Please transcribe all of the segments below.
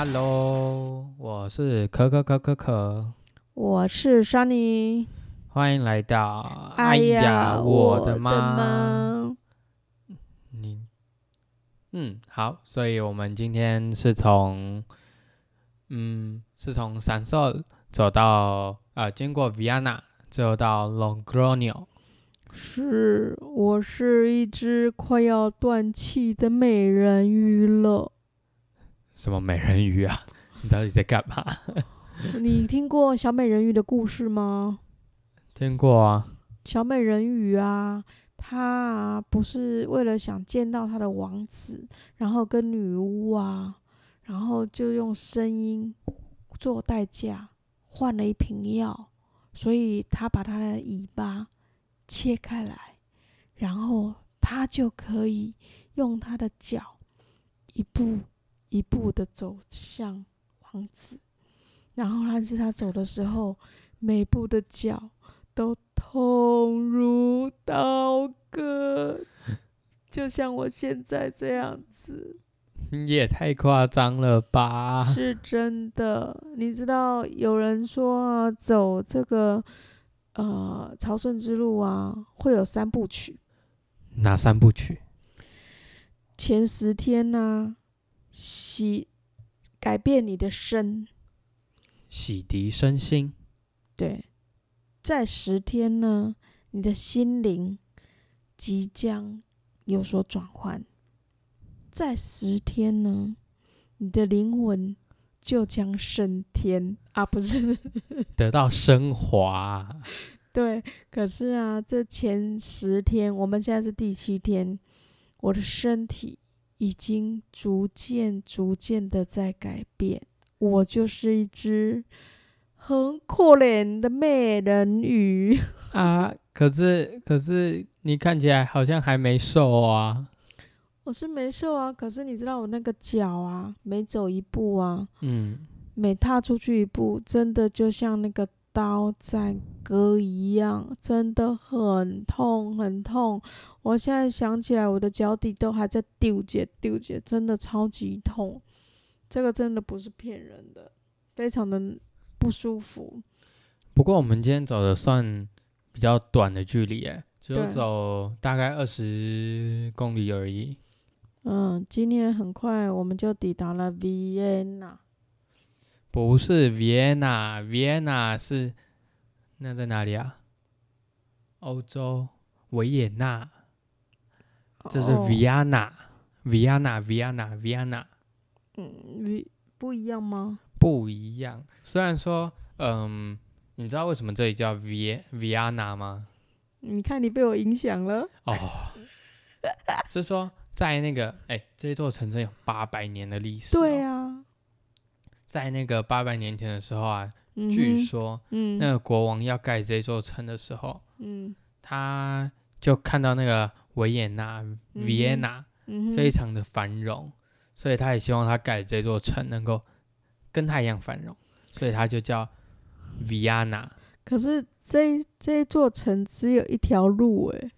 Hello，我是可可可可可，我是 Sunny。欢迎来到。哎呀，我的妈！你，嗯，好，所以我们今天是从，嗯，是从闪烁走到，呃，经过 Vienna，最后到 Longronio。是，我是一只快要断气的美人鱼了。什么美人鱼啊？你到底在干嘛？你听过小美人鱼的故事吗？听过啊。小美人鱼啊，她不是为了想见到她的王子，然后跟女巫啊，然后就用声音做代价换了一瓶药，所以她把她的尾巴切开来，然后她就可以用她的脚一步。一步的走向王子，然后但是他走的时候，每步的脚都痛如刀割，就像我现在这样子。你也太夸张了吧？是真的，你知道有人说啊，走这个呃朝圣之路啊，会有三部曲。哪三部曲？前十天呢？洗改变你的身，洗涤身心。对，在十天呢，你的心灵即将有所转换；在十天呢，你的灵魂就将升天啊，不是 得到升华。对，可是啊，这前十天，我们现在是第七天，我的身体。已经逐渐、逐渐的在改变。我就是一只很可怜的美人鱼啊！可是，可是你看起来好像还没瘦啊。我是没瘦啊，可是你知道我那个脚啊，每走一步啊，嗯，每踏出去一步，真的就像那个。刀在割一样，真的很痛很痛。我现在想起来，我的脚底都还在丢结丢结，真的超级痛。这个真的不是骗人的，非常的不舒服。不过我们今天走的算比较短的距离，哎，只有走大概二十公里而已。嗯，今天很快我们就抵达了维也纳。不是 Vienna，Vienna 是那在哪里啊？欧洲维也纳，这是 Vienna，Vienna，Vienna，Vienna。嗯，不一样吗？不一样。虽然说，嗯，你知道为什么这里叫 V Vienna 吗？你看，你被我影响了。哦，是说在那个，哎，这座城镇有八百年的历史。对啊。在那个八百年前的时候啊，据说，那个国王要盖这座城的时候，他就看到那个维也纳 （Vienna） 非常的繁荣，所以他也希望他盖这座城能够跟他一样繁荣，所以他就叫 Vienna。可是这这座城只有一条路，哎，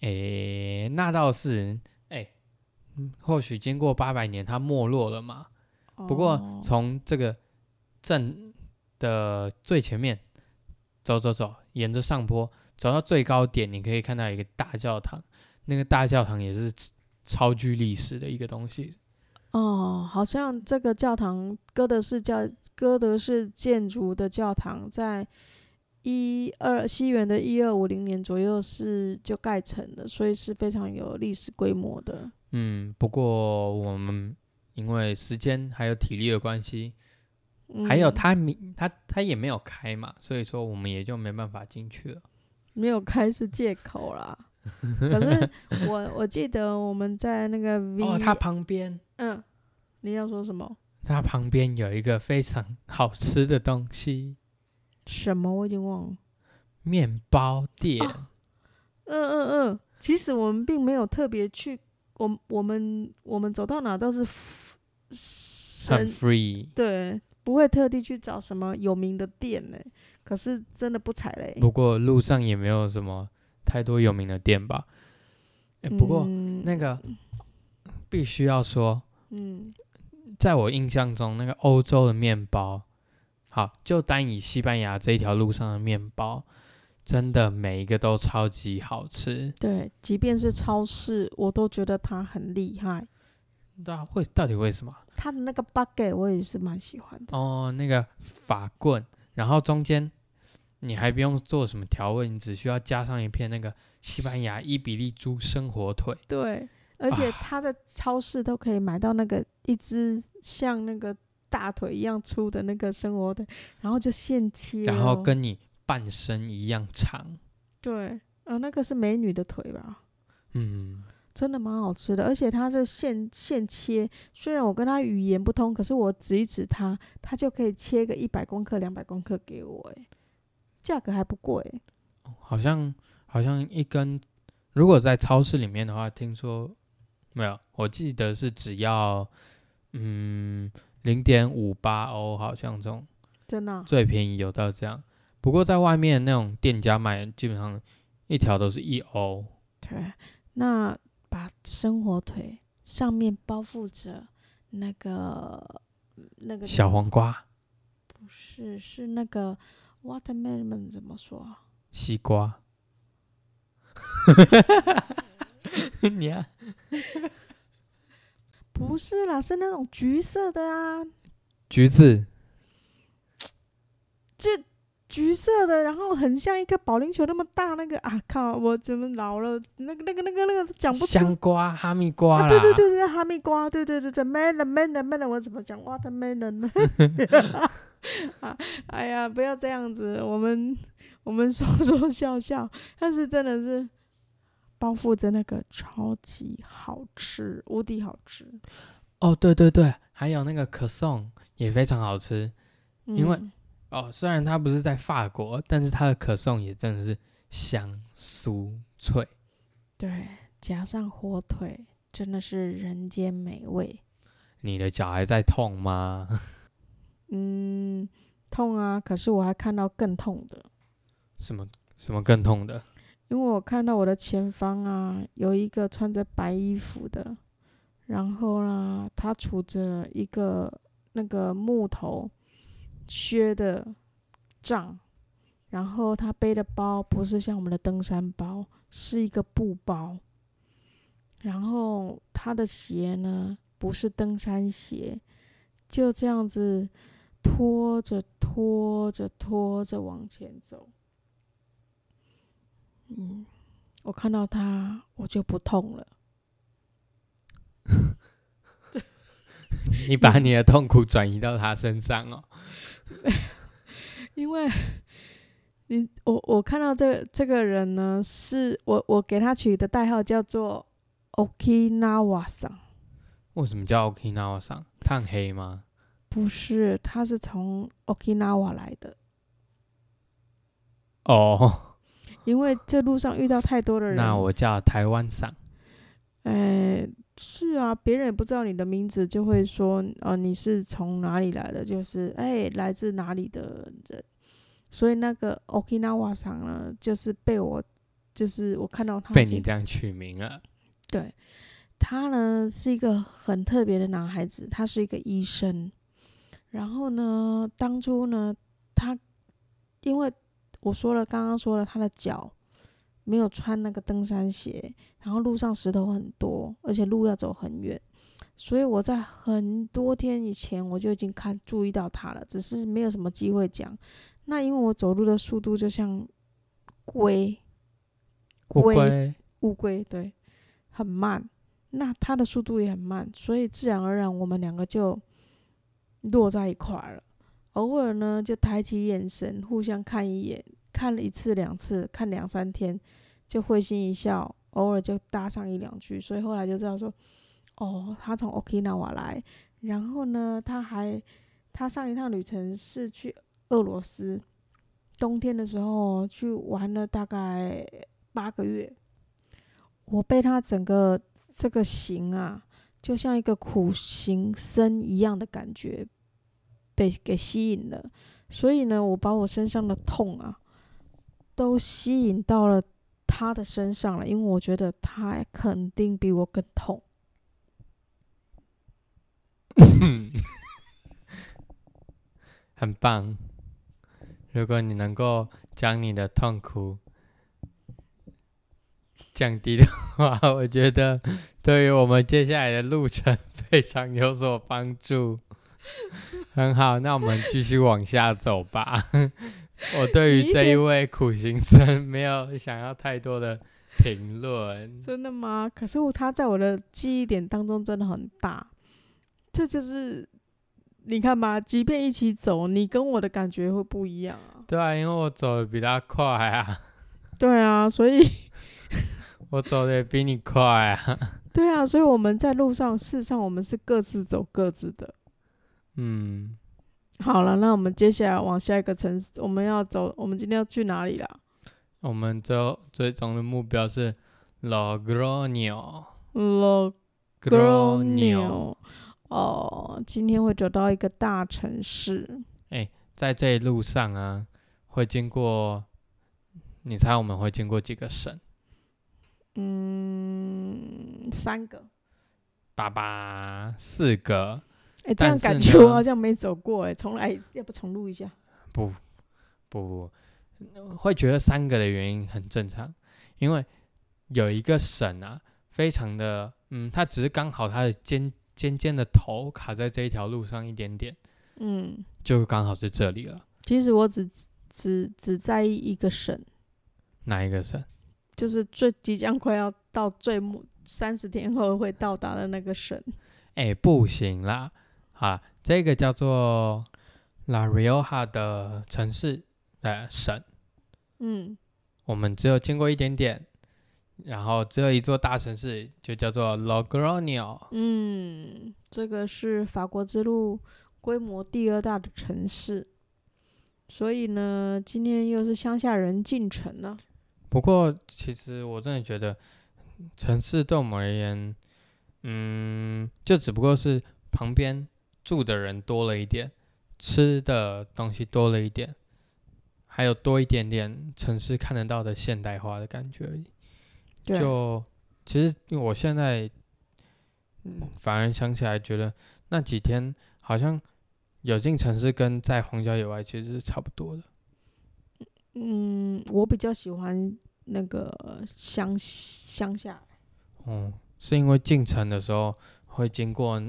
哎，那倒是，哎，或许经过八百年，它没落了嘛。不过从这个镇的最前面走走走，沿着上坡走到最高点，你可以看到一个大教堂。那个大教堂也是超具历史的一个东西。哦，好像这个教堂哥德式教哥德式建筑的教堂，在一二西元的一二五零年左右是就盖成的，所以是非常有历史规模的。嗯，不过我们。因为时间还有体力的关系，还有他明他他也没有开嘛，所以说我们也就没办法进去了。没有开是借口啦。可是我我记得我们在那个 V 哦，他旁边嗯，你要说什么？他旁边有一个非常 好吃的东西。什么？我已经忘了。面包店。嗯嗯嗯，其实我们并没有特别去，我我们我们走到哪都是。很 free，对，不会特地去找什么有名的店呢。可是真的不踩雷。不过路上也没有什么太多有名的店吧。不过那个必须要说，嗯，在我印象中，那个欧洲的面包，好，就单以西班牙这一条路上的面包，真的每一个都超级好吃。对，即便是超市，我都觉得它很厉害。对啊，为到底为什么？它的那个 bucket 我也是蛮喜欢的。哦，那个法棍，然后中间你还不用做什么调味，你只需要加上一片那个西班牙伊比利猪生火腿。对，而且它的超市都可以买到那个一只像那个大腿一样粗的那个生火腿，然后就现切、然后跟你半身一样长。对，呃，那个是美女的腿吧？嗯，真的蛮好吃的，而且它是现现切，虽然我跟他语言不通，可是我指一指他，他就可以切个一百公克、两百公克给我，哎，价格还不贵。好像好像一根，如果在超市里面的话，听说没有，我记得是只要嗯零点五八欧，好像这种真的啊、最便宜有到这样。不过在外面那种店家卖，基本上一条都是一欧。对，那把生火腿上面包覆着那个那个小黄瓜、不是是那个 watermelon 怎么说？啊？西瓜，你啊，不是啦，是那种橘色的啊，橘子，橘色的，然后很像一个保龄球那么大那个啊！靠，我怎么老了？那个、那个、那个、那个讲不出。香瓜、哈密瓜啊，对对对对，哈密瓜，对对对对，melon melon melon，我怎么讲 watermelon 呢？啊，哎呀，不要这样子，我们我们说说笑笑，但是真的是包覆着那个超级好吃，无敌好吃。哦，对对对，还有那个可颂也非常好吃。因为嗯哦，虽然它不是在法国，但是它的可颂也真的是香酥脆。对，加上火腿，真的是人间美味。你的脚还在痛吗？嗯，痛啊！可是我还看到更痛的，什么什么更痛的？因为我看到我的前方啊，有一个穿着白衣服的，然后呢，他杵着一个那个木头靴的杖，然后他背的包不是像我们的登山包，是一个布包，然后他的鞋呢不是登山鞋，就这样子拖着拖着拖着往前走。嗯，我看到他，我就不痛了。你把你的痛苦转移到他身上哦。因为你我我看到这这个人呢，是我我给他取的代号叫做 Okinawa 桑，为什么叫 Okinawa 上？炭黑吗？不是，他是从 Okinawa 来的。哦，因为这路上遇到太多的人，那我叫台湾桑。哎，是啊，别人也不知道你的名字，就会说，哦、你是从哪里来的？就是，哎，来自哪里的人？所以那个 Okinawa 上呢，就是被我，就是我看到他被你这样取名了。对，他呢是一个很特别的男孩子，他是一个医生。然后呢，当初呢，他因为我说了，刚刚说了，他的脚没有穿那个登山鞋，然后路上石头很多，而且路要走很远，所以我在很多天以前我就已经看注意到他了，只是没有什么机会讲。那因为我走路的速度就像龟，龟乌龟对，很慢。那它的速度也很慢，所以自然而然我们两个就落在一块儿了。偶尔呢，就抬起眼神，互相看一眼，看了一次两次，看两三天，就会心一笑，偶尔就搭上一两句。所以后来就知道说，哦，他从 Okinawa 来，然后呢，他还他上一趟旅程是去俄罗斯，冬天的时候去玩了大概八个月。我被他整个这个行啊，就像一个苦行僧一样的感觉，被给吸引了。所以呢，我把我身上的痛啊，都吸引到了他的身上了，因为我觉得他肯定比我更痛。很棒。如果你能够将你的痛苦降低的话，我觉得对于我们接下来的路程非常有所帮助。很好，那我们继续往下走吧。我对于这一位苦行僧没有想要太多的评论。真的吗？可是他在我的记忆点当中真的很大。这就是你看吧，即便一起走，你跟我的感觉会不一样啊。对啊，因为我走的比他快啊。对啊，所以 我走的也比你快啊。对啊，所以我们在路上，事实上我们是各自走各自的。嗯，好了，那我们接下来往下一个城市，我们要走，我们今天要去哪里啦？我们最后最终的目标是 Logroño。Logroño。哦，今天会走到一个大城市。哎在这一路上啊，会经过，你猜我们会经过几个省？嗯，三个。爸爸，四个。哎、这样感觉我好像没走过哎、重来，要不重录一下？不不不，会觉得三个的原因很正常，因为有一个省啊，非常的，嗯，它只是刚好它的尖尖尖的头卡在这一条路上一点点，嗯，就刚好是这里了。其实我只只只在意一个省，哪一个省？就是最即将快要到最末三十天后会到达的那个省。哎，不行啦，好啦，这个叫做 La Rioja 的城市，呃，省，嗯，我们只有经过一点点，然后只有一座大城市，就叫做 Logroño。嗯，这个是法国之路规模第二大的城市，所以呢，今天又是乡下人进城了。不过，其实我真的觉得，城市对我们而言，嗯，就只不过是旁边住的人多了一点，吃的东西多了一点，还有多一点点城市看得到的现代化的感觉而已。就其实我现在，嗯，反而想起来觉得那几天好像有进城市跟在荒郊野外其实是差不多的。嗯，我比较喜欢那个乡乡下。哦，是因为进城的时候会经过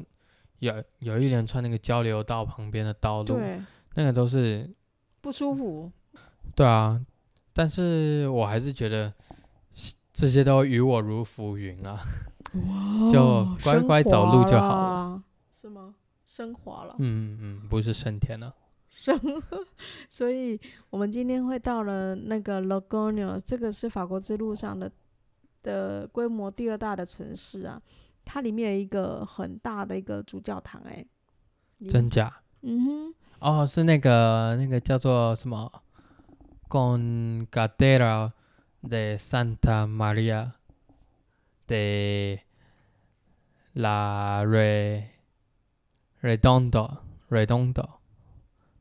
有有一连串那个交流道旁边的道路，对，那个都是不舒服。对啊，但是我还是觉得这些都与我如浮云啊。就乖乖走路就好了，哦是吗？升华了，嗯嗯，不是升天了。升。所以我们今天会到了那个 Logroño，这个是法国之路上的的规模第二大的城市啊。它里面有一个很大的一个主教堂、欸，哎，真假？嗯哼，哦，是那个那个叫做什么 Congadera de Santa Maria de la Re Redondo Redondo。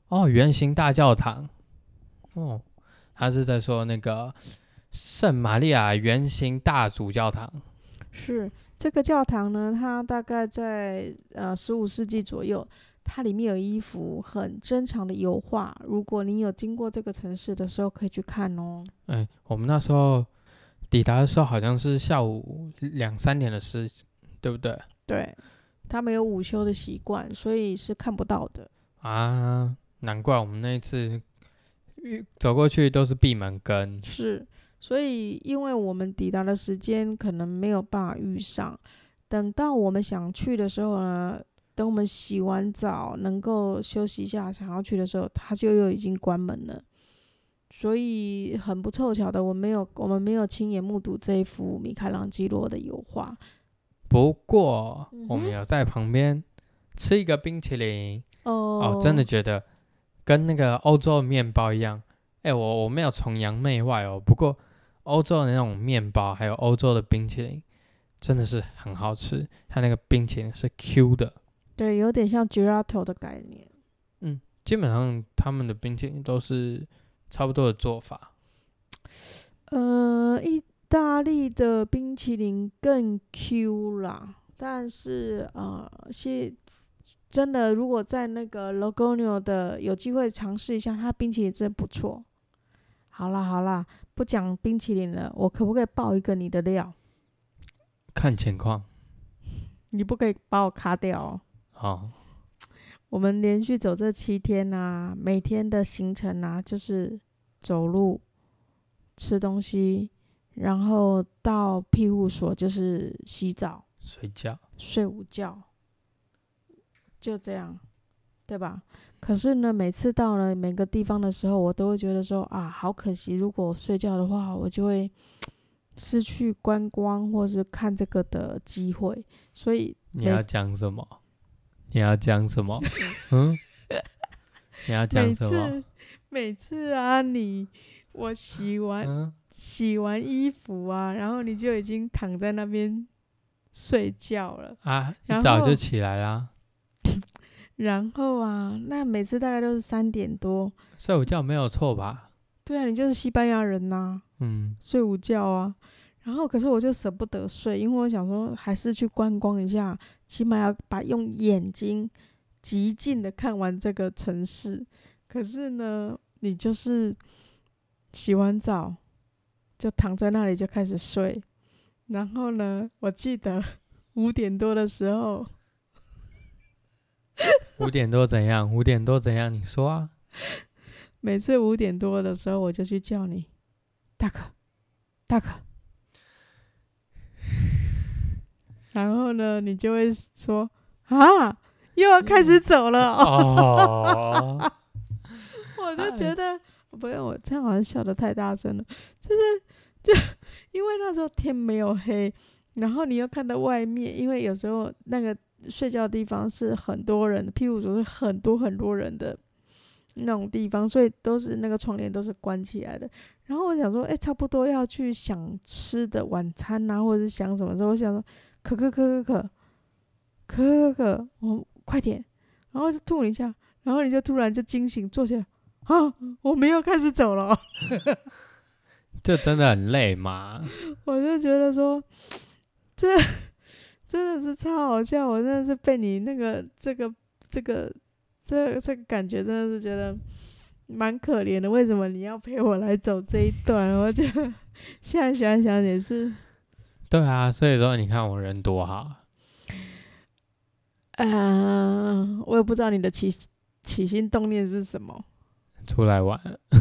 哦，圆形大教堂。哦，他是在说那个圣玛利亚圆形大主教堂。是这个教堂呢，它大概在呃十五世纪左右，它里面有一幅很珍藏的油画。如果你有经过这个城市的时候，可以去看哦。哎，我们那时候抵达的时候好像是下午两三点的事，对不对？对，他们有午休的习惯，所以是看不到的。啊，难怪我们那一次遇走过去都是闭门羹。是，所以因为我们抵达的时间可能没有办法遇上，等到我们想去的时候呢，等我们洗完澡能够休息一下，想要去的时候，它就又已经关门了。所以很不凑巧的，我没有，我们没有亲眼目睹这一幅米开朗基罗的油画。不过嗯我们有在旁边吃一个冰淇淋哦哦，真的觉得跟那个欧洲的面包一样。哎，我我没有崇洋媚外哦，不过欧洲的那种面包还有欧洲的冰淇淋真的是很好吃，它那个冰淇淋是 Q 的。对，有点像 gelato 的概念。嗯基本上他们的冰淇淋都是差不多的做法。呃，意大利的冰淇淋更 Q 啦，但是呃，是真的，如果在那个 Logonio 的有机会尝试一下，它冰淇淋真不错。好啦好啦，不讲冰淇淋了，我可不可以报一个你的料？看情况。你不可以把我卡掉哦。好，我们连续走这七天啊，每天的行程啊，就是走路、吃东西，然后到庇护所就是洗澡、睡觉。睡午觉，就这样，对吧？可是呢，每次到了每个地方的时候，我都会觉得说啊，好可惜，如果睡觉的话，我就会 失去观光或是看这个的机会。所以你要讲什么？你要讲什么？嗯？你要 讲什么？每次每次啊，你我洗完嗯，洗完衣服啊，然后你就已经躺在那边睡觉了。啊，一早就起来啦。然后啊，那每次大概都是三点多。睡午觉没有错吧？对啊，你就是西班牙人呐、嗯，睡午觉啊。然后可是我就舍不得睡，因为我想说还是去观光一下，起码要把用眼睛极尽的看完这个城市。可是呢，你就是洗完澡就躺在那里就开始睡，然后呢，我记得五点多的时候，五点多怎样？五点多怎样？你说啊。每次五点多的时候我就去叫你，大哥，大哥。然后呢，你就会说啊，又要开始走了哦。哦，我就觉得，不用我这样好像笑得太大声了，就是就因为那时候天没有黑，然后你又看到外面，因为有时候那个睡觉的地方是很多人，庇护所是很多很多人的那种地方，所以都是那个窗帘都是关起来的。然后我想说，哎、差不多要去想吃的晚餐啊，或者是想什么时候，我想说，可可可可可可可可，我快点，然后就吐了一下，然后你就突然就惊醒，坐起来，啊，我们要开始走了。这真的很累嘛？我就觉得说，这 真的是超好笑，我真的是被你那个这个这个这这个感觉，真的是觉得蛮可怜的。为什么你要陪我来走这一段？我觉得现在想想也是，对啊，所以说你看我人多好。嗯、我也不知道你的起起心动念是什么。出来玩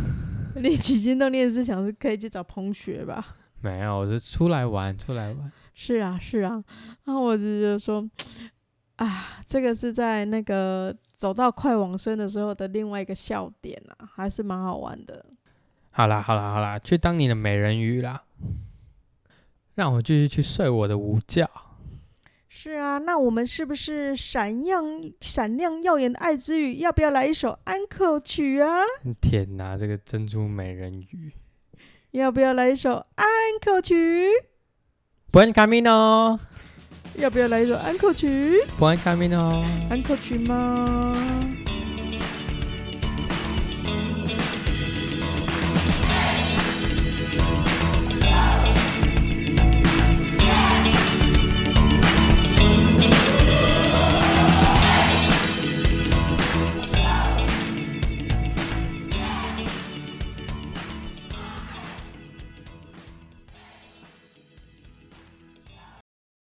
你起心动念是想是可以去找同学吧？没有？我是出来玩，出来玩。是啊，是啊，然后我只是觉得说，啊，这个是在那个走到快往生的时候的另外一个笑点啊，还是蛮好玩的。好啦，好啦，好啦，去当你的美人鱼啦！让我继续去睡我的午觉。是啊，那我们是不是闪亮闪亮耀眼的爱之语，要不要来一首安可曲啊？天哪，这个珍珠美人鱼要不要来一首安可曲？，Buen camino，Buen 要不要来一首安可曲？camino。安可曲吗？